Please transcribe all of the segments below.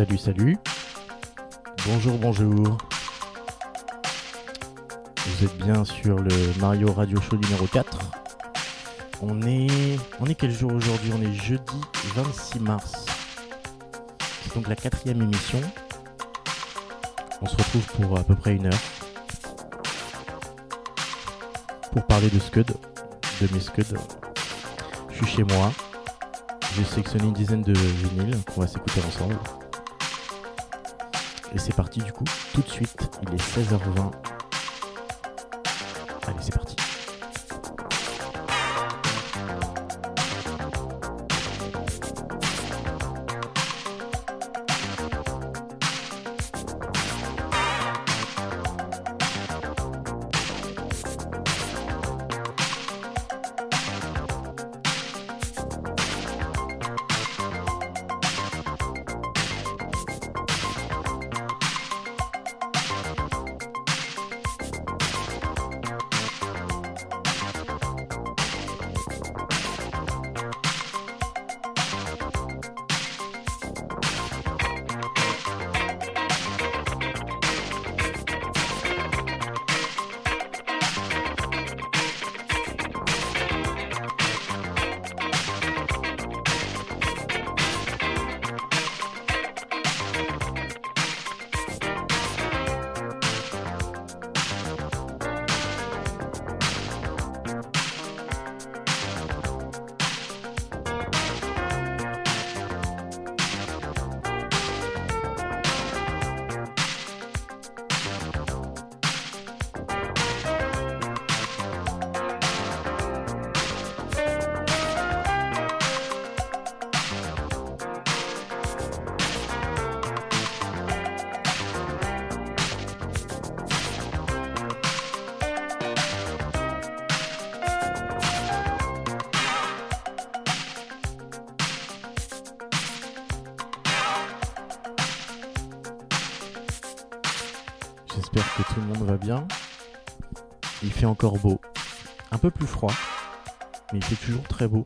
Salut, salut. Bonjour, bonjour. Vous êtes bien sur le Mario Radio Show numéro 4. On est. On est quel jour aujourd'hui? On est jeudi 26 mars. C'est donc la quatrième émission. On se retrouve pour à peu près une heure. Pour parler de Scud, de mes Scud. Je suis chez moi. J'ai sélectionné une dizaine de vinyles qu'on va s'écouter ensemble. Et c'est parti du coup, tout de suite, il est 16h20. Encore beau. Un peu plus froid, mais il fait toujours très beau.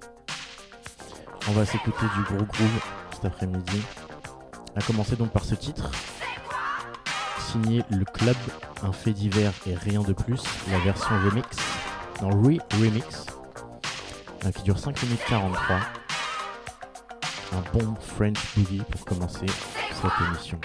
On va s'écouter du gros groove cet après-midi. A commencer donc par ce titre. Signé Le Club, un fait divers et rien de plus. La version remix, dans Re-Remix, euh, qui dure 5 minutes 43. Un bon French boogie pour commencer cette émission.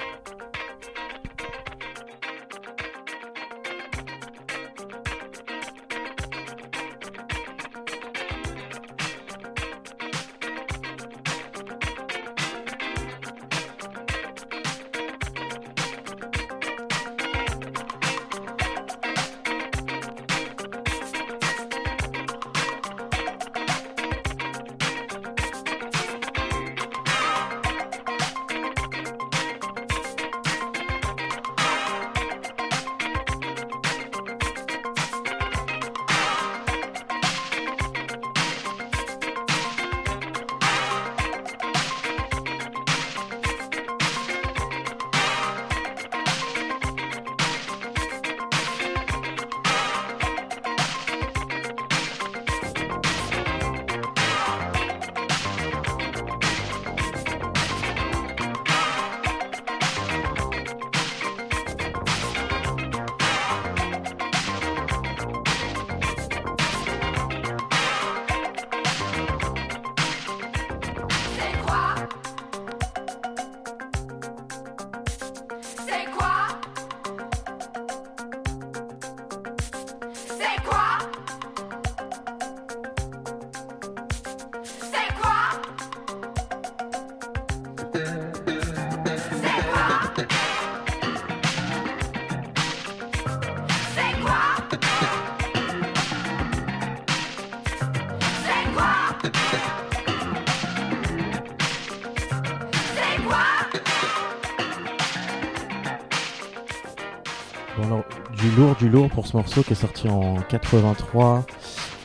Du lourd pour ce morceau qui est sorti en 83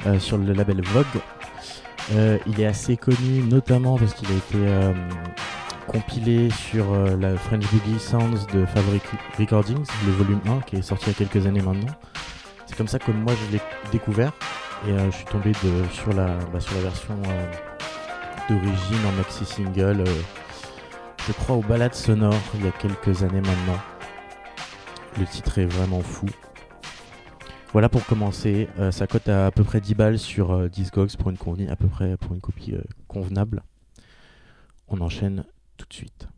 euh, sur le label Vogue. Euh, il est assez connu notamment parce qu'il a été euh, compilé sur la French Boogie Sounds de Fabric Recordings, le volume 1 qui est sorti il y a quelques années maintenant. C'est comme ça que moi je l'ai découvert et je suis tombé sur, la, bah, sur la version d'origine en maxi single, je crois aux balades sonores il y a quelques années maintenant. Le titre est vraiment fou. Voilà pour commencer. Euh, ça cote à, à peu près 10 balles sur euh, Discogs pour une, à peu près pour une copie euh, convenable. On enchaîne tout de suite.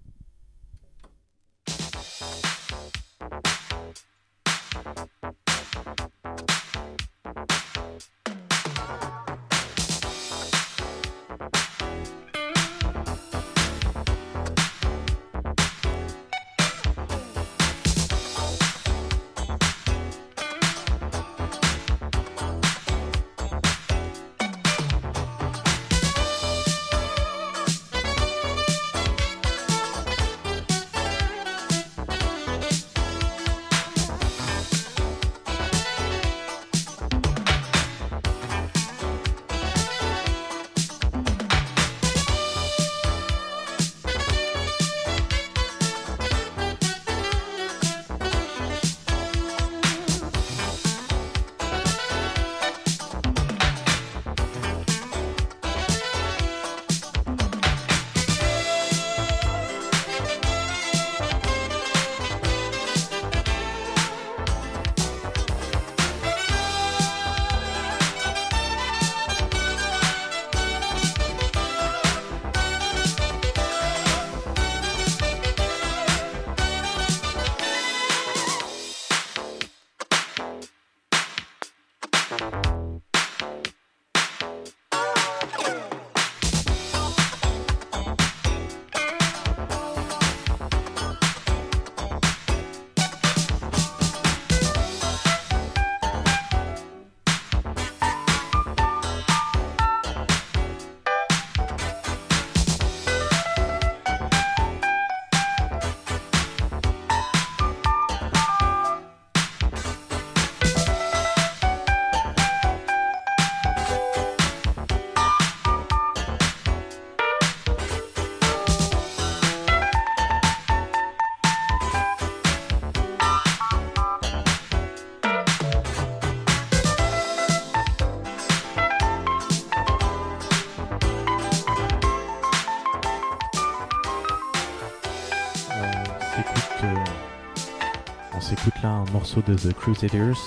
Morceau de The Crusaders.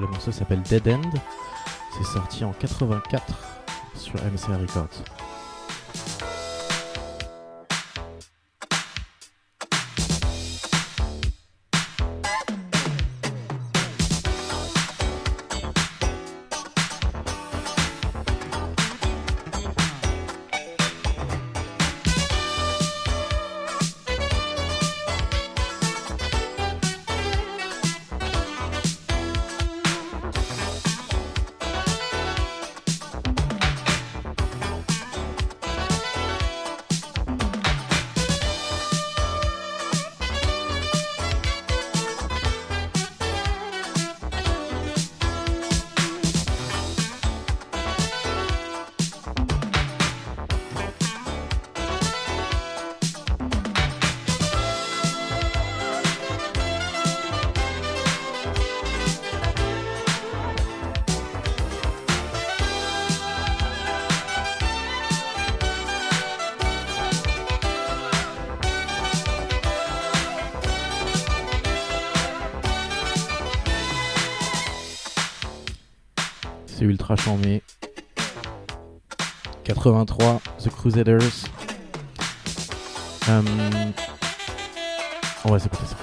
Le morceau s'appelle Dead End. C'est sorti en 84 sur MCA Records. Ultra chambé. 83, The Crusaders. Euh, on va s'écouter ça.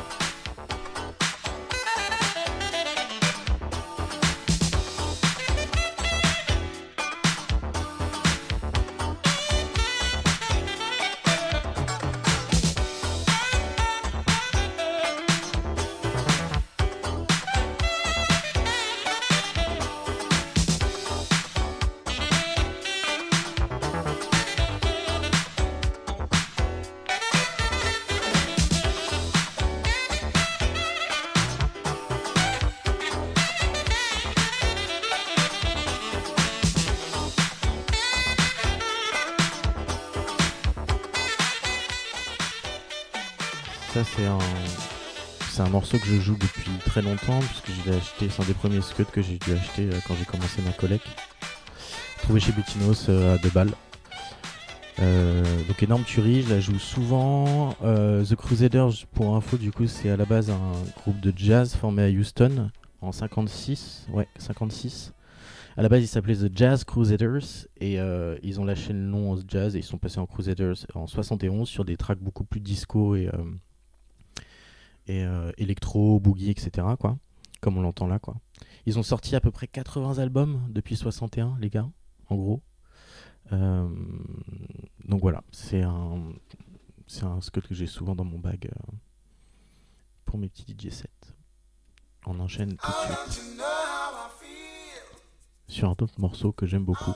C'est un morceau que je joue depuis très longtemps puisque je l'ai acheté, c'est un des premiers scuds que j'ai dû acheter euh, quand j'ai commencé ma collecte. Trouvé chez Bettinos euh, à 2 balles. Euh, donc énorme tuerie, je la joue souvent. The Crusaders, pour info, du coup, c'est à la base un groupe de jazz formé à Houston en 56. Ouais, 56. À la base, il s'appelait The Jazz Crusaders et ils ont lâché le nom au jazz et ils sont passés en Crusaders en 71 sur des tracks beaucoup plus disco et et euh, électro, boogie, etc. Quoi, comme on l'entend là. Quoi. Ils ont sorti à peu près 80 albums depuis 61, les gars, en gros. Euh, donc voilà, c'est un, c'est un que j'ai souvent dans mon bag euh, pour mes petits DJ sets. On enchaîne tout de suite sur un autre morceau que j'aime beaucoup.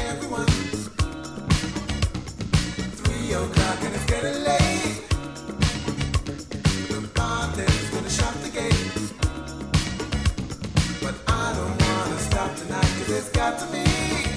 de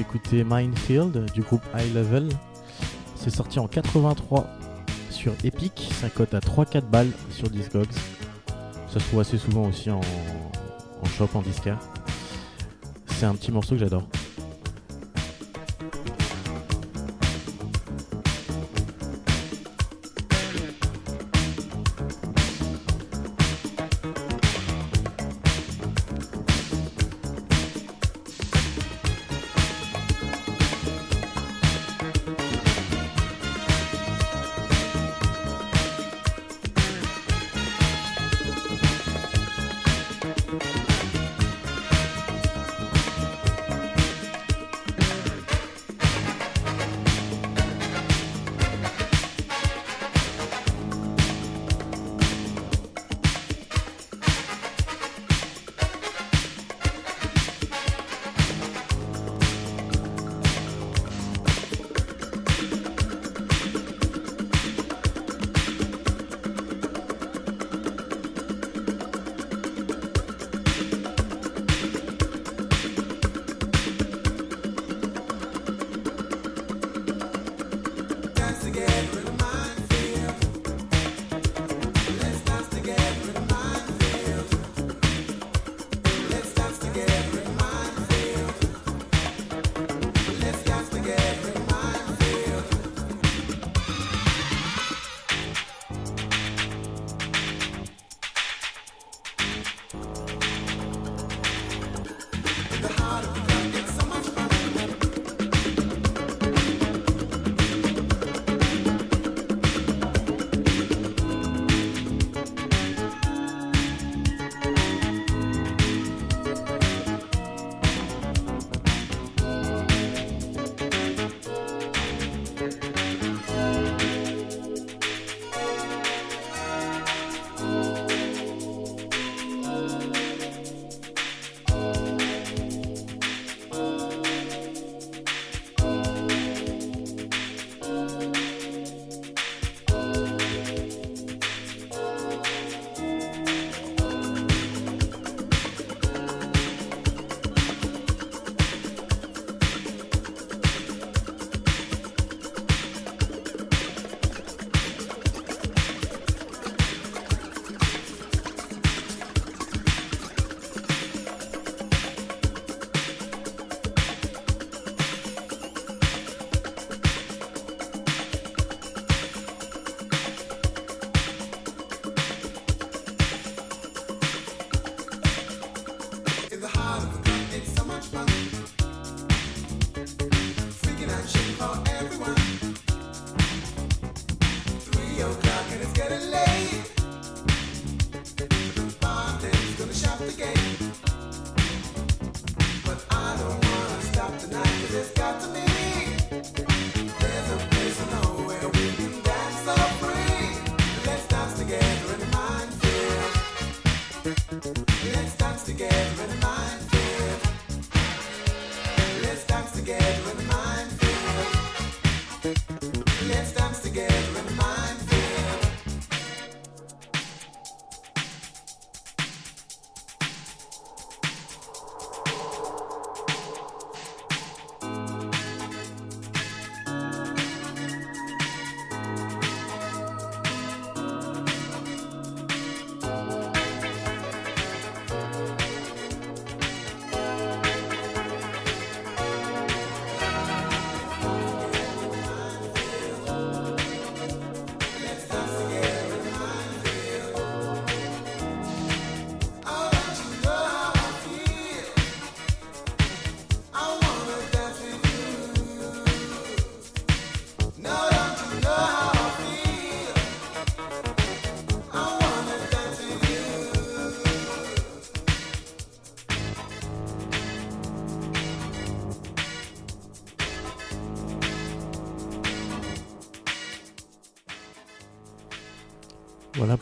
s'écouter Minefield du groupe High Level. C'est sorti en 83 sur Epic, ça cote à 3-4 balles sur Discogs. Ça se trouve assez souvent aussi en, en shop, en disquaire. C'est un petit morceau que j'adore.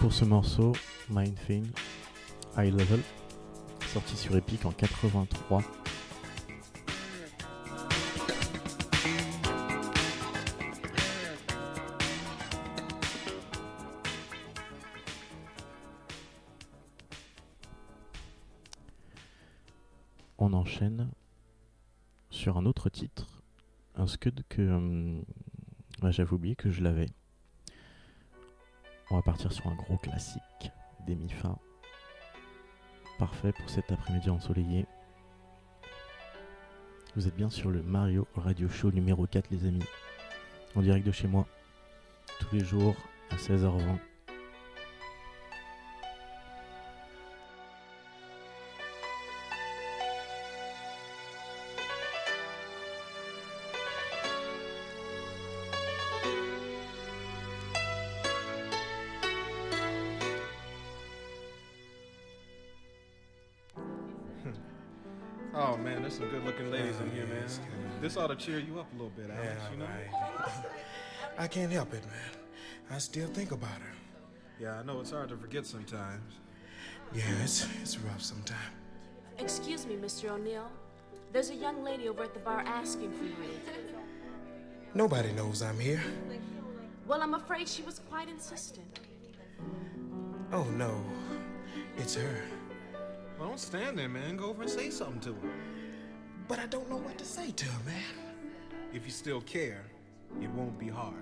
Pour ce morceau, Mind Thing, High Level, sorti sur Epic en 83. On enchaîne sur un autre titre, un scud que hum, j'avais oublié que je l'avais. On va partir sur un gros classique des Mifa. Parfait pour cet après-midi ensoleillé. Vous êtes bien sur le Mario Radio Show numéro 4 les amis. En direct de chez moi. Tous les jours à 16h20. Oh, man, there's some good looking ladies in here, man. This ought to cheer you up a little bit, Alex, Yeah, you know? right. I can't help it, man. I still think about her. Yeah, I know it's hard to forget sometimes. Yeah, it's it's rough sometimes. Excuse me, Mr. O'Neill. There's a young lady over at the bar asking for you. Nobody knows I'm here. Well, I'm afraid she was quite insistent. Oh no, it's her. Well, don't stand there, man. Go over and say something to her. But I don't know what to say to her, man. If you still care, it won't be hard.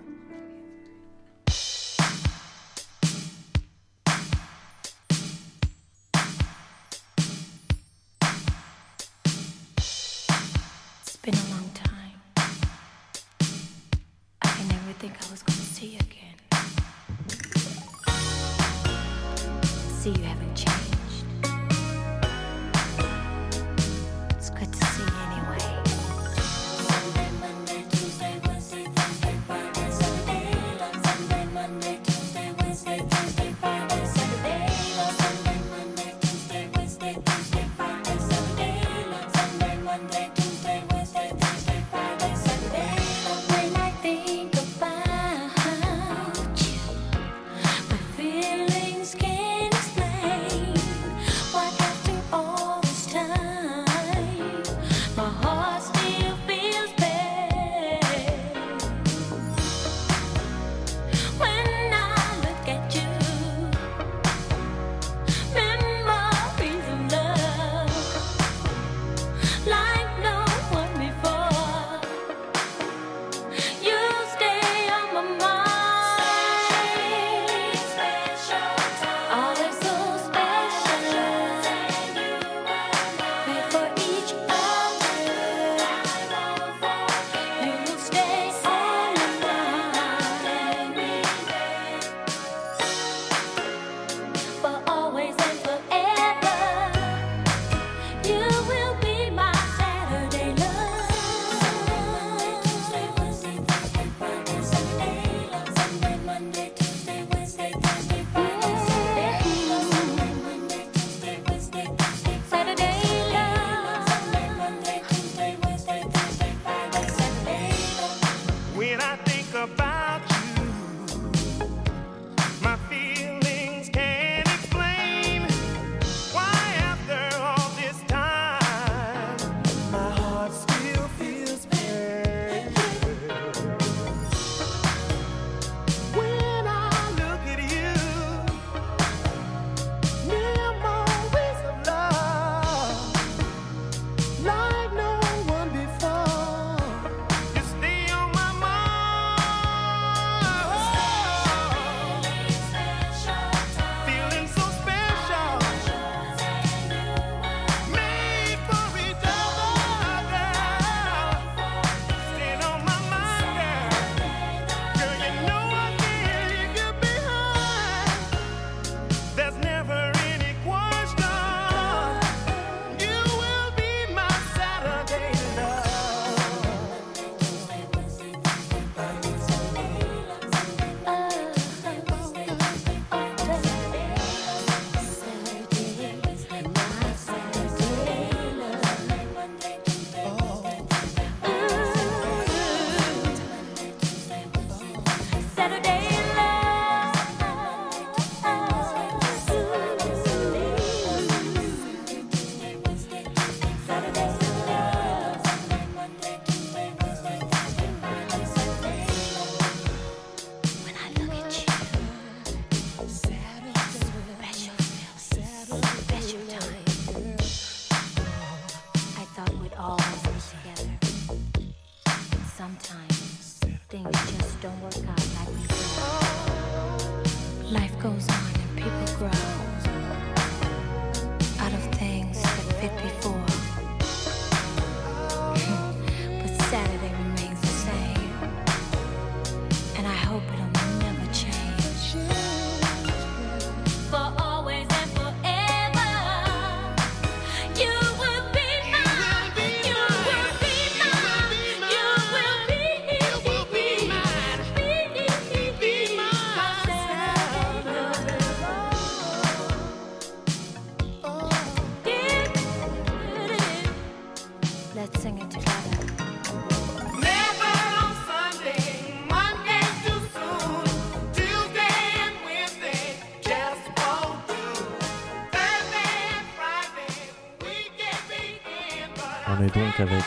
Avec.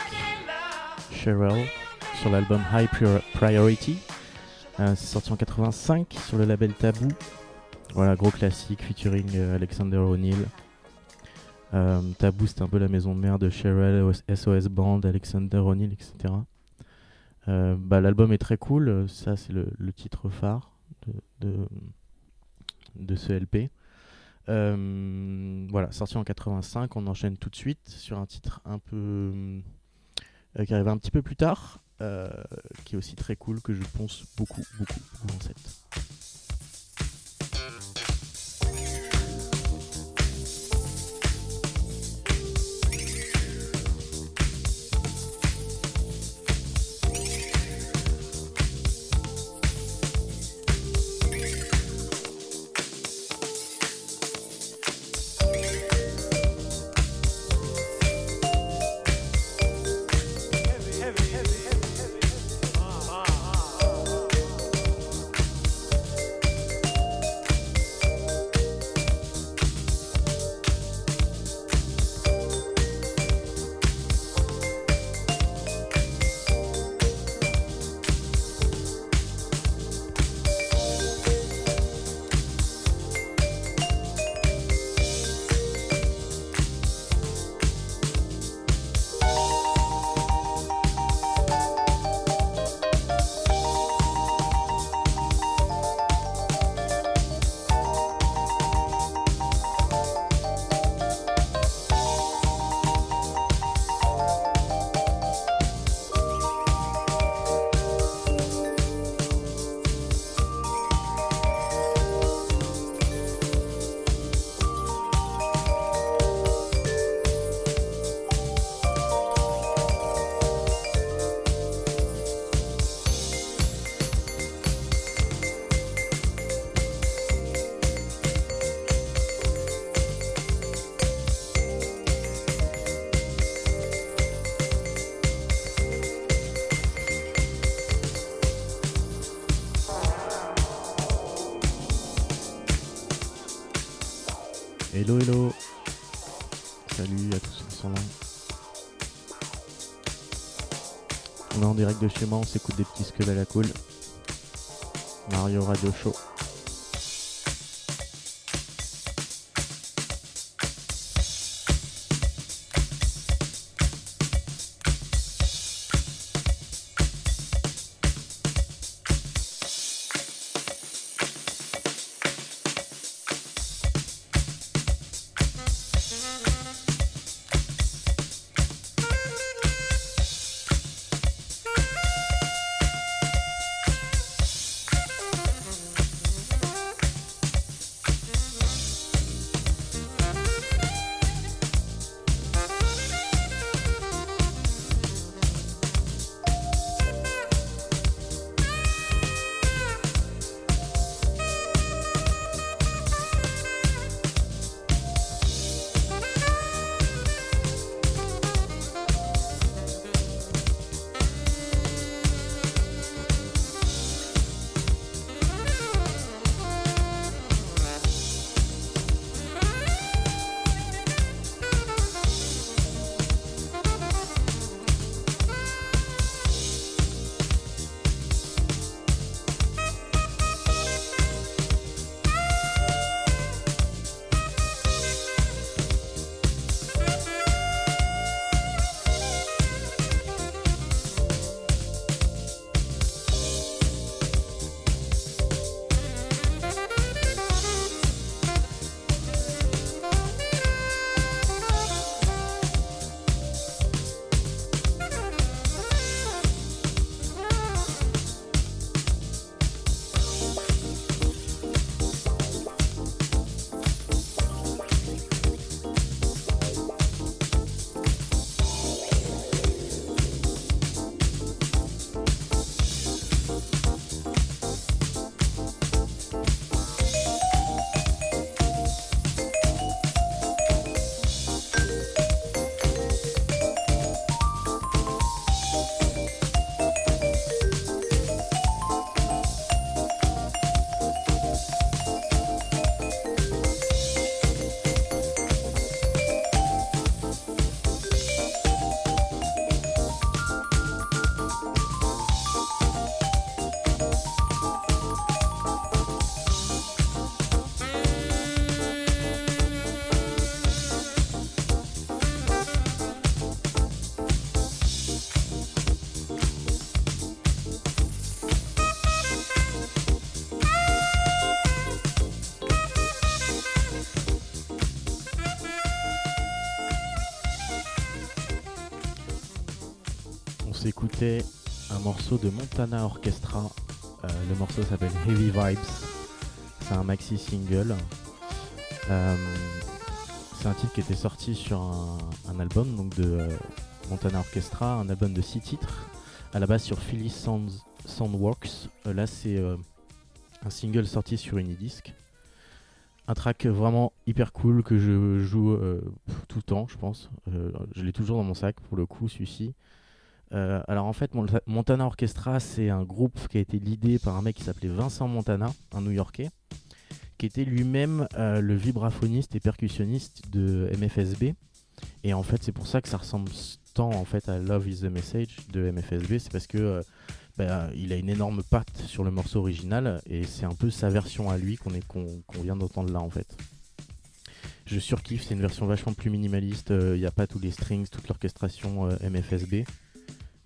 Cheryl sur l'album High Prior- Priority. Euh, c'est sorti en 85 sur le label Taboo. Voilà, gros classique featuring euh, Alexander O'Neill. Euh, Taboo, c'était un peu la maison mère de Cheryl, OS- SOS Band, Alexander O'Neill, etc. Euh, bah, L'album est très cool. Ça, c'est le, titre phare de ce LP. Euh, voilà, sorti en 85. On enchaîne tout de suite sur un titre un peu euh, qui arrive un petit peu plus tard, euh, qui est aussi très cool, que je pense beaucoup, beaucoup, beaucoup en cette. De chez moi, on s'écoute des petits squelettes à la cool. Mario Radio Show. De Montana Orchestra. Euh, le morceau s'appelle Heavy Vibes. C'est un maxi single. Euh, c'est un titre qui était sorti sur un, album de euh, Montana Orchestra, un album de 6 titres. À la base sur Philly Sounds, Soundworks. Là, c'est un single sorti sur Unidisc. Un track vraiment hyper cool que je joue tout le temps, je pense. Je l'ai toujours dans mon sac pour le coup, celui-ci. Euh, alors en fait, Monta- Montana Orchestra, c'est un groupe qui a été leadé par un mec qui s'appelait Vincent Montana, un New-Yorkais, qui était lui-même euh, le vibraphoniste et percussionniste de MFSB. Et en fait, c'est pour ça que ça ressemble tant en fait à Love Is the Message de MFSB, c'est parce que euh, bah, a une énorme patte sur le morceau original et c'est un peu sa version à lui qu'on qu'on vient d'entendre là en fait. Je surkiffe, c'est une version vachement plus minimaliste, il n'y a pas tous les strings, toute l'orchestration MFSB.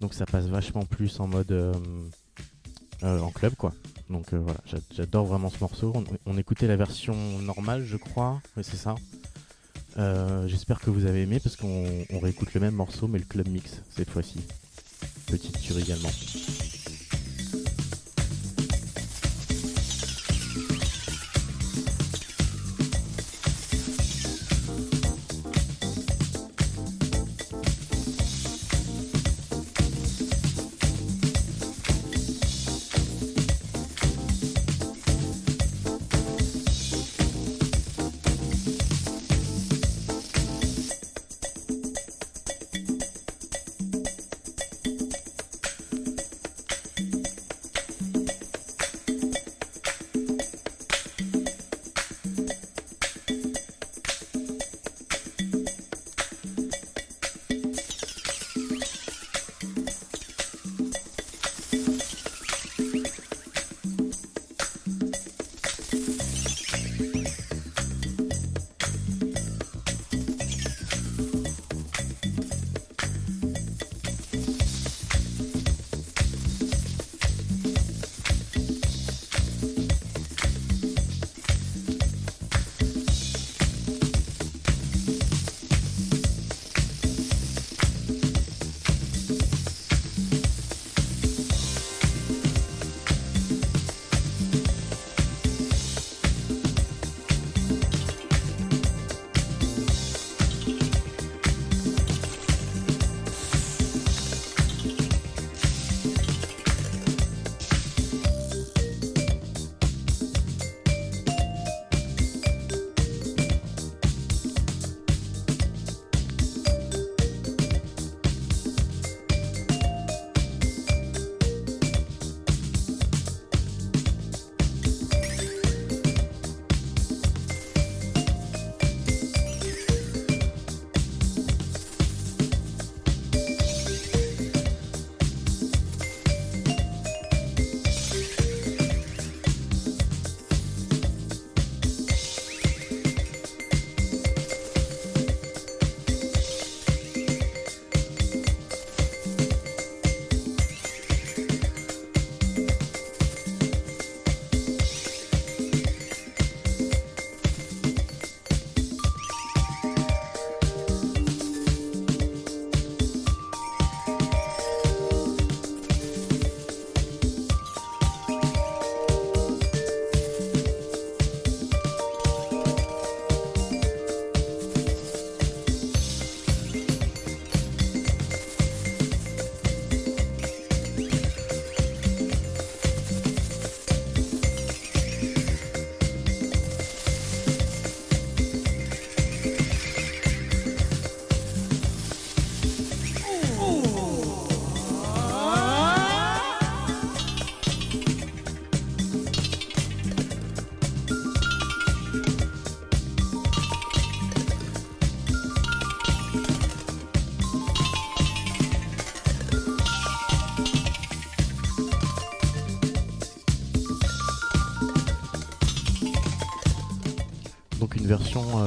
Donc ça passe vachement plus en mode euh, euh, en club quoi. Donc euh, voilà, j'a- j'adore vraiment ce morceau. On, écoutait la version normale je crois, oui c'est ça. J'espère que vous avez aimé parce qu'on on réécoute le même morceau mais le club mix cette fois-ci. Petite tuerie également.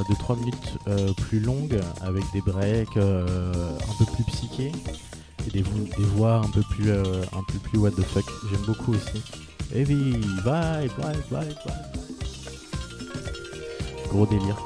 De 3 minutes euh, plus longue avec des breaks euh, un peu plus psychés et des, vo- des voix un peu plus euh, un peu plus what the fuck. J'aime beaucoup aussi. Heavy vibe, vibe, vibe, vibe. Gros délire.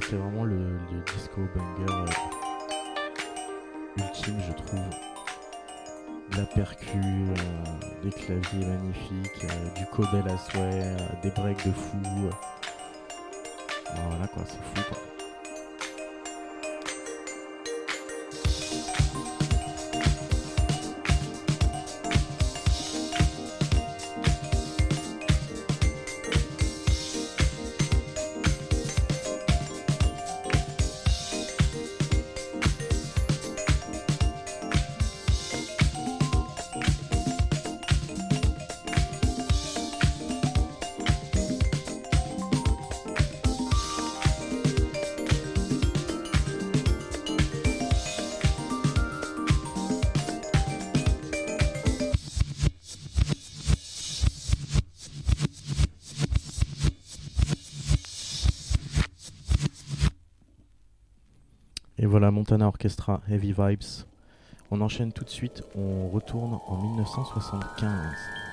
C'est vraiment le, disco banger euh, ultime, je trouve. De la percu, euh, des claviers magnifiques, euh, du codel à souhait, des breaks de fou. Voilà quoi, c'est fou quoi. Montana Orchestra, Heavy Vibes. On enchaîne tout de suite, on retourne en 1975.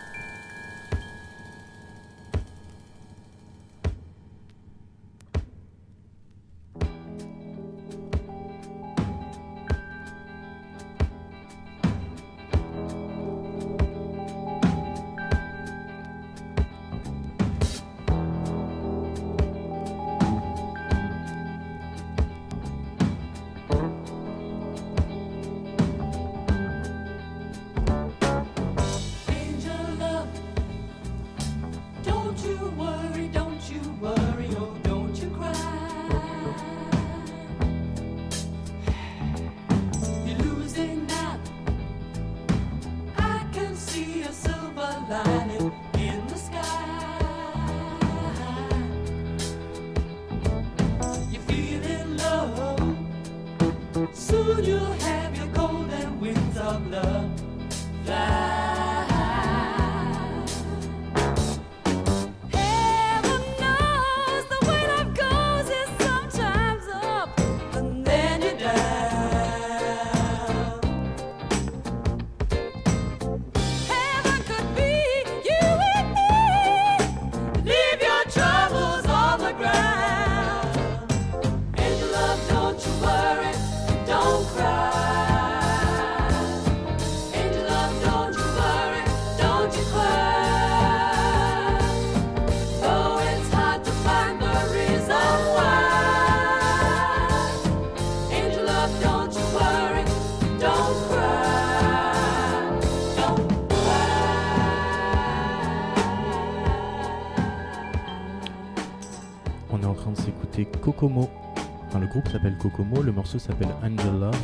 Le morceau s'appelle Angel Love.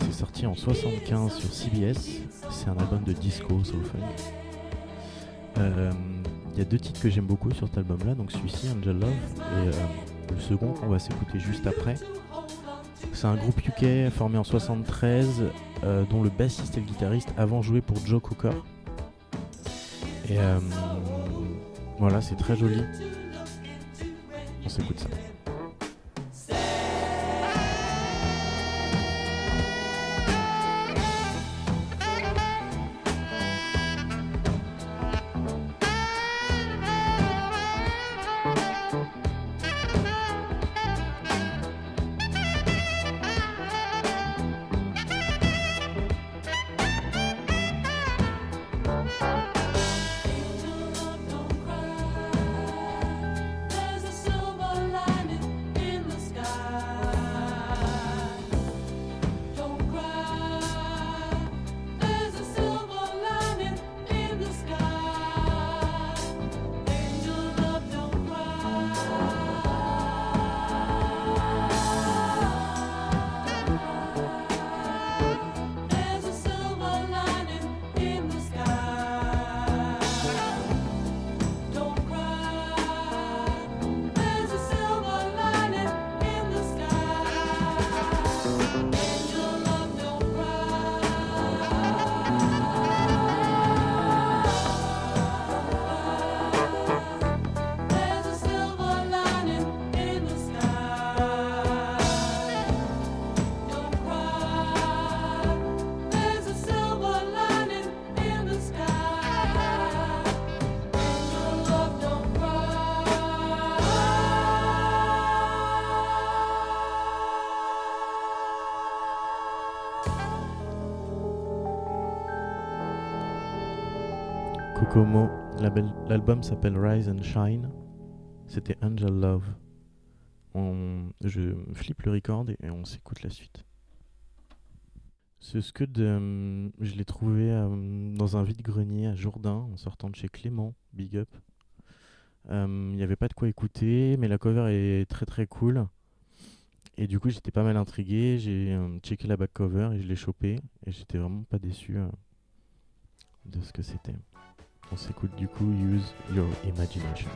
C'est sorti en 75 sur CBS. C'est un album de disco, soul funk. Euh, Il y a deux titres que j'aime beaucoup sur cet album-là, donc celui-ci, Angel Love, et euh, le second qu'on va s'écouter juste après. C'est un groupe UK formé en 73, euh, dont le bassiste et le guitariste avant jouaient pour Joe Cooker. Et euh, voilà, c'est très joli. On s'écoute ça. L'album s'appelle Rise and Shine. C'était Angel Love. Je flippe le record et on s'écoute la suite. Ce scud, euh, je l'ai trouvé euh, dans un vide-grenier à Jourdain en sortant de chez Clément, Big Up. Euh, Il n'y avait pas de quoi écouter, mais la cover est très très cool. Et du coup, j'étais pas mal intrigué. J'ai euh, checké la back cover et je l'ai chopé. Et j'étais vraiment pas déçu euh, de ce que c'était. On s'écoute du coup Use Your Imagination.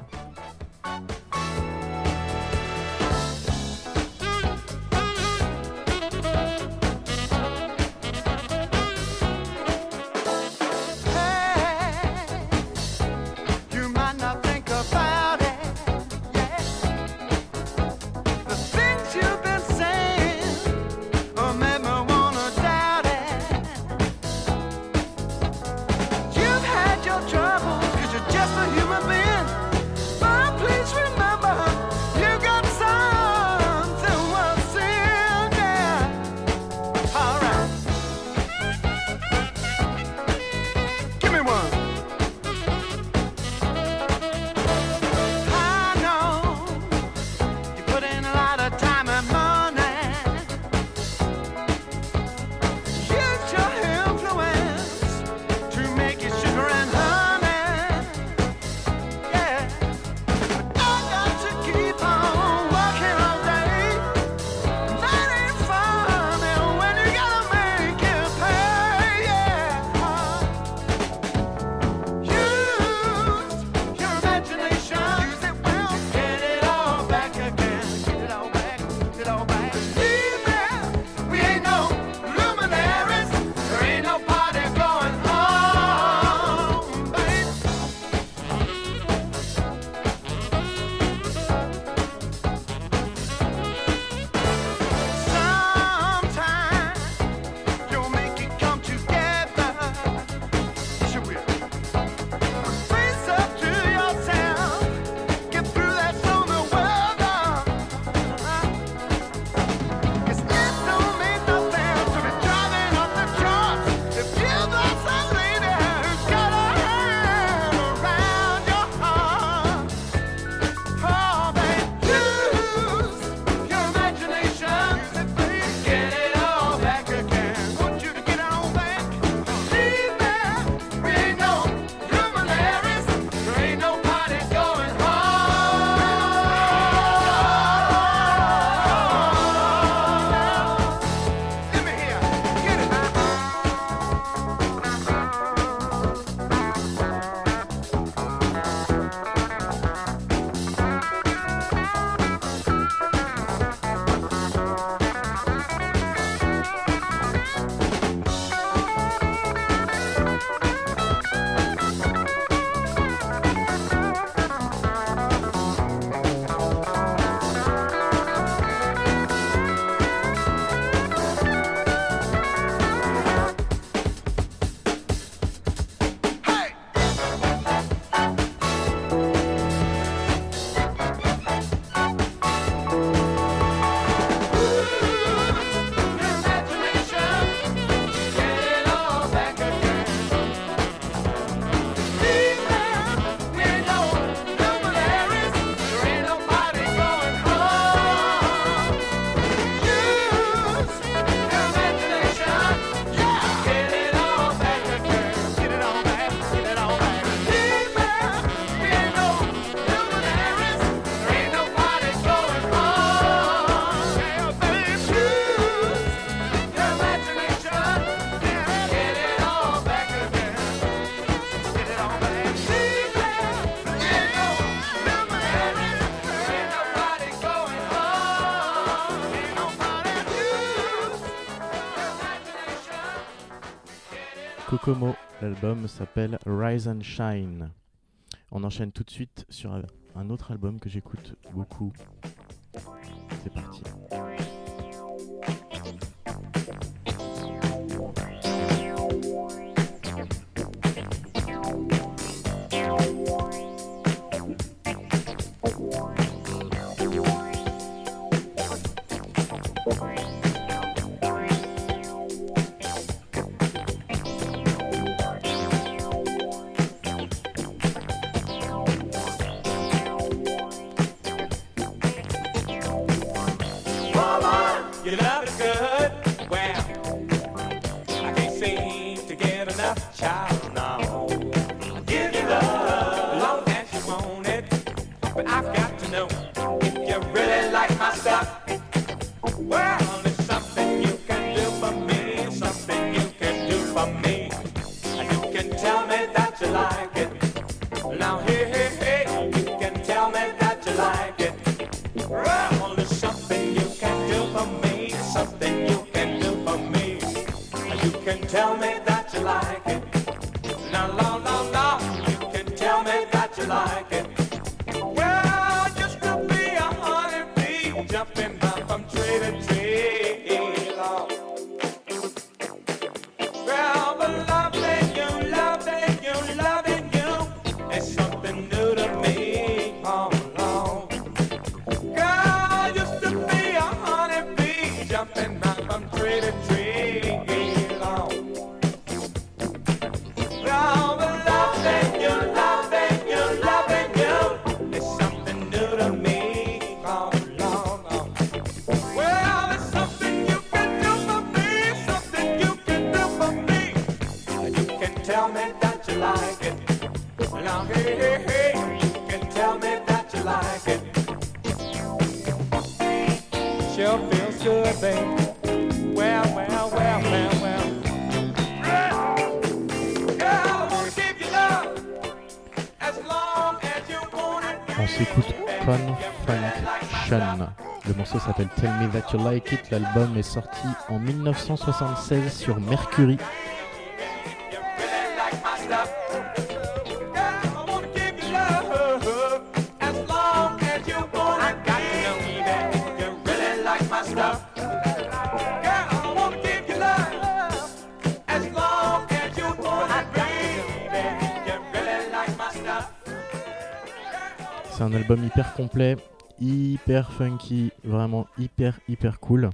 L'album s'appelle Rise and Shine. On enchaîne tout de suite sur un autre album que j'écoute beaucoup. C'est parti. Good, babe. Well, well, well, well, well. Girl, I wanna give you love as long as you want it. On s'écoute Confunction. Le morceau s'appelle Tell Me That You Like It. L'album est sorti en 1976 sur Mercury. C'est un album hyper complet, hyper funky, vraiment hyper hyper cool.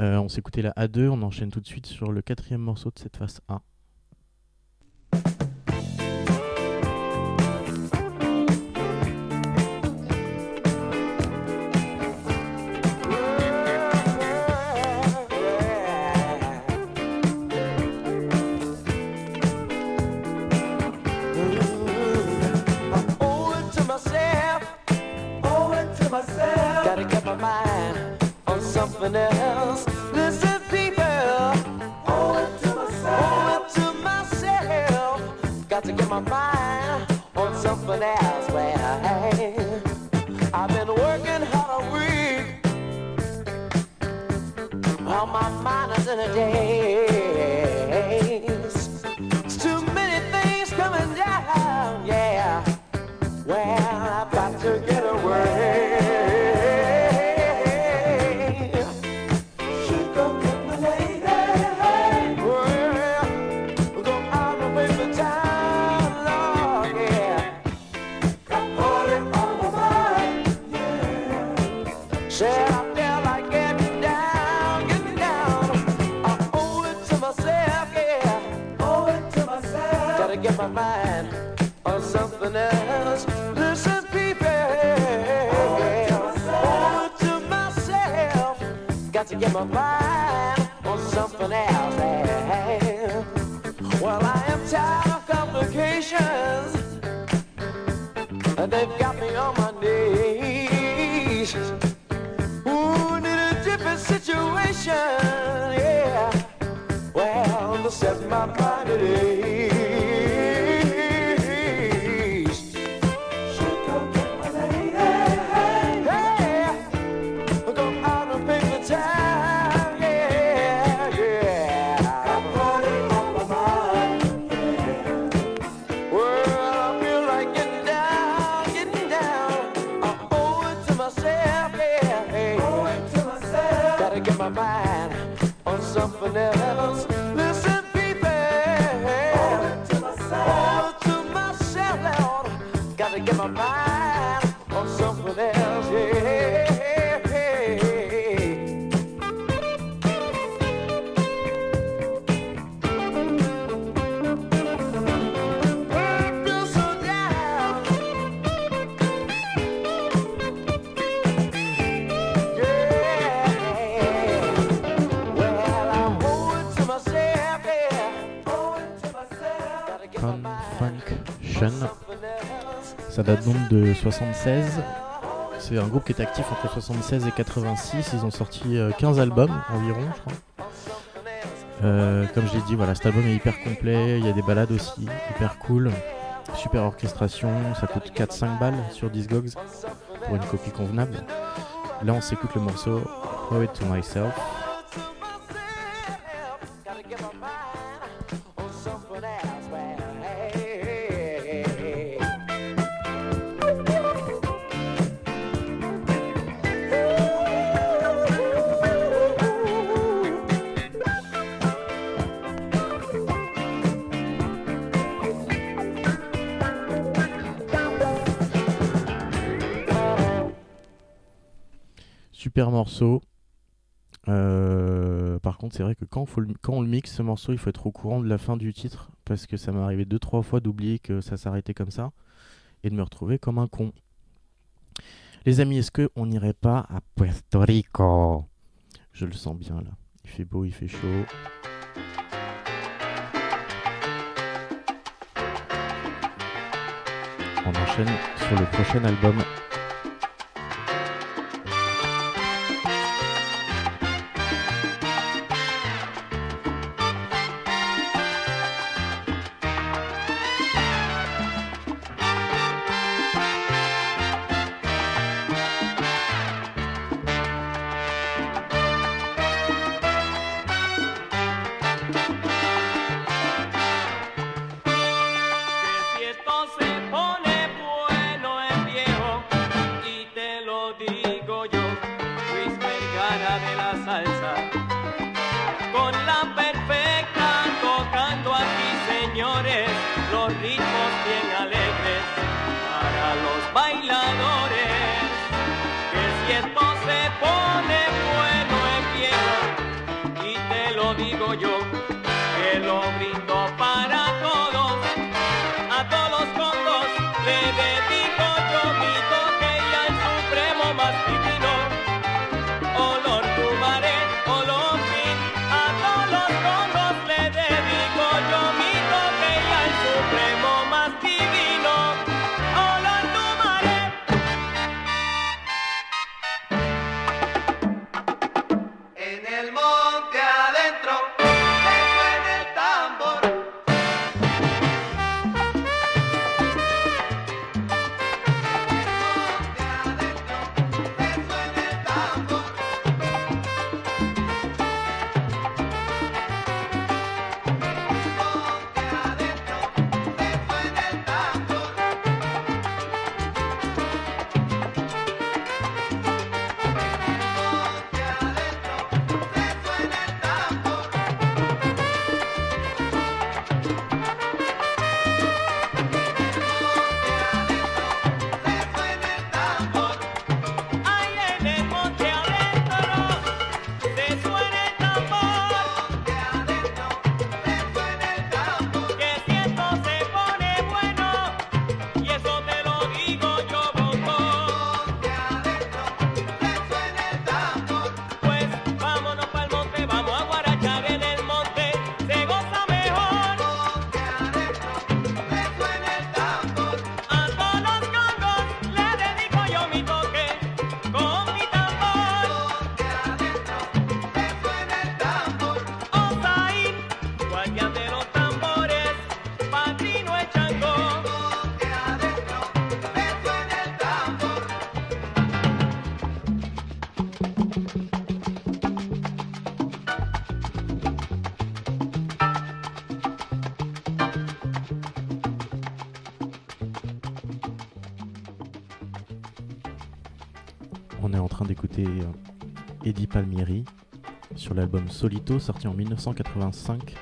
Euh, on s'écoutait la A2, on enchaîne tout de suite sur le quatrième morceau de cette face A. my mind on something else. Listen, people. It to myself. Got to get my mind on something else. Well, I am tired of complications. They've got me on my knees. Ooh, need a different situation, yeah. Well, to set my mind at ease. 76. C'est un groupe qui est actif entre 76 et 86. Ils ont sorti euh, 15 albums environ, je crois. Euh, comme je l'ai dit, voilà, cet album est hyper complet. Il y a des balades aussi, hyper cool. Super orchestration. Ça coûte 4-5 balles sur Discogs pour une copie convenable. Là, on s'écoute le morceau Owe It To Myself. Morceau. Euh, par contre, c'est vrai que quand, on le mixe ce morceau, il faut être au courant de la fin du titre parce que ça m'est arrivé deux trois fois d'oublier que ça s'arrêtait comme ça et de me retrouver comme un con. Les amis, est-ce que on n'irait pas à Puerto Rico? Je le sens bien là. Il fait beau, il fait chaud. On enchaîne sur le prochain album Euh, Eddie Palmieri sur l'album Solito sorti en 1985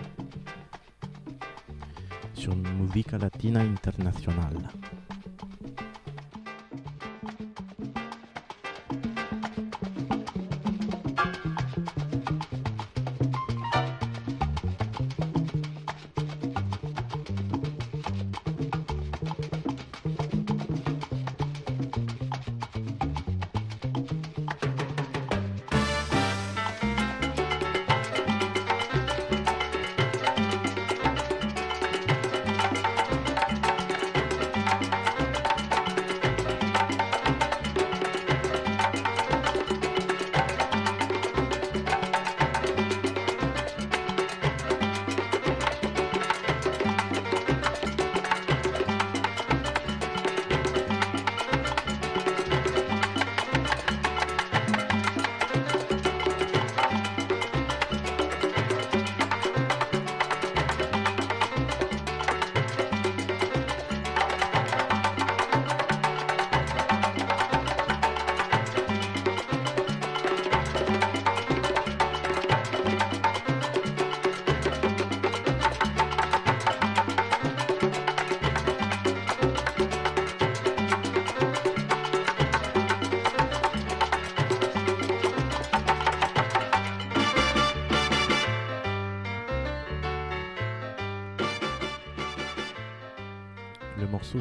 sur Musica Latina Internacional.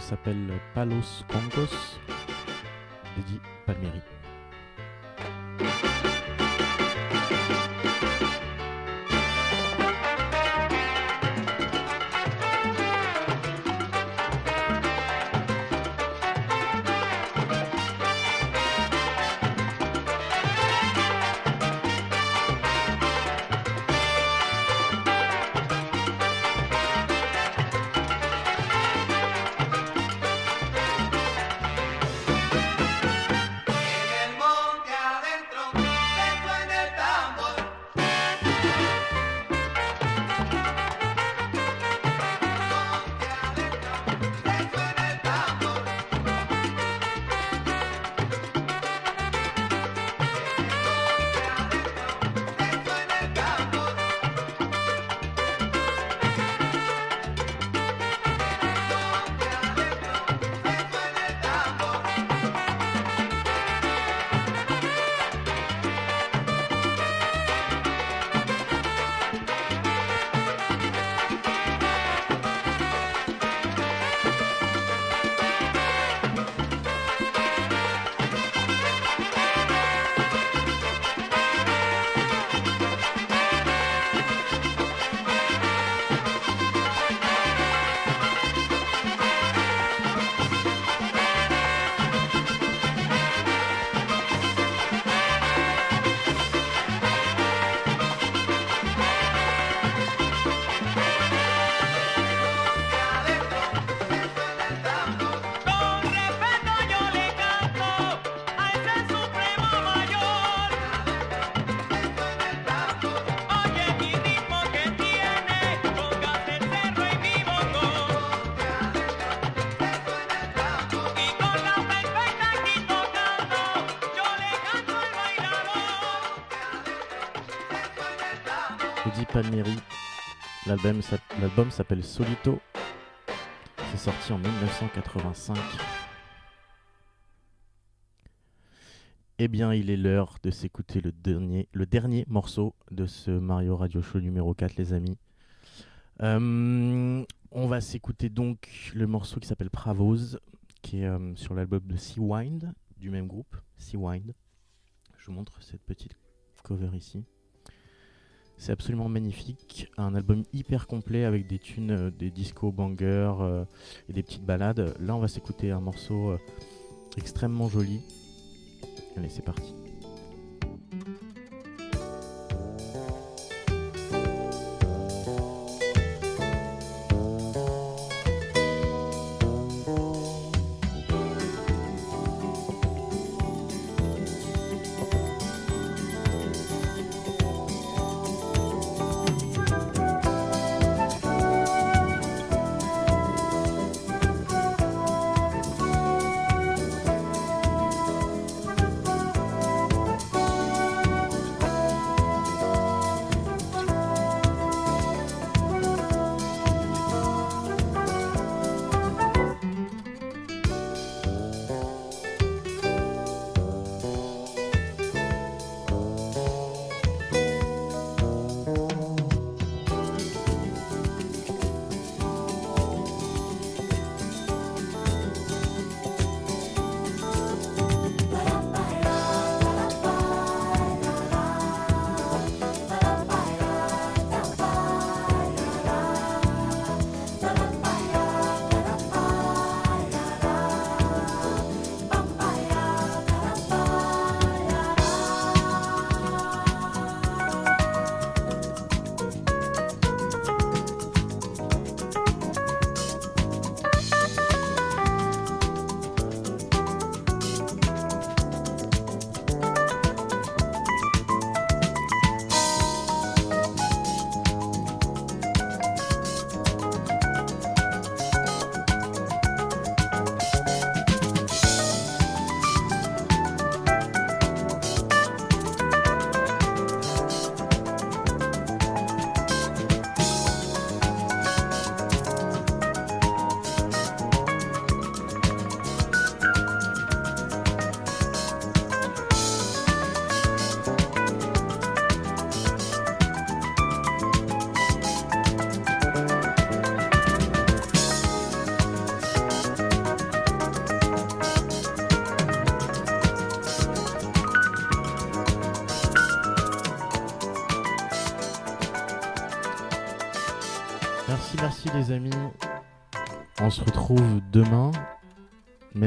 s'appelle Palos Congos. Rudy Palmieri. L'album s'app- l'album s'appelle Solito. C'est sorti en 1985. Eh bien, il est l'heure de s'écouter le dernier, morceau de ce Mario Radio Show numéro 4, les amis. Euh, on va s'écouter donc le morceau qui s'appelle Pravos, qui est euh, sur l'album de Sea Wind, du même groupe, Sea Wind. Je vous montre cette petite cover ici. C'est absolument magnifique, un album hyper complet avec des tunes, euh, des disco bangers euh, et des petites balades. Là, on va s'écouter un morceau euh, extrêmement joli. Allez, c'est parti.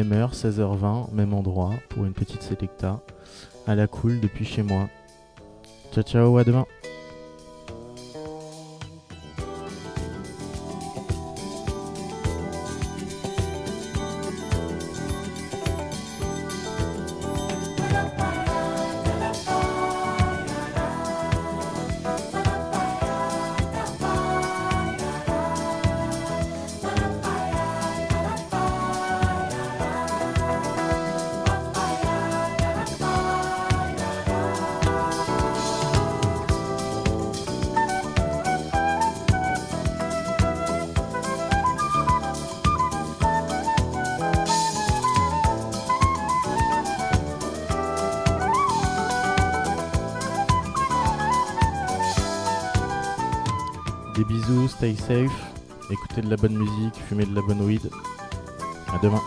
Même heure, 16h20, même endroit, pour une petite sélecta à la cool depuis chez moi. Ciao ciao, à demain. Safe, écoutez de la bonne musique, fumez de la bonne weed. À demain.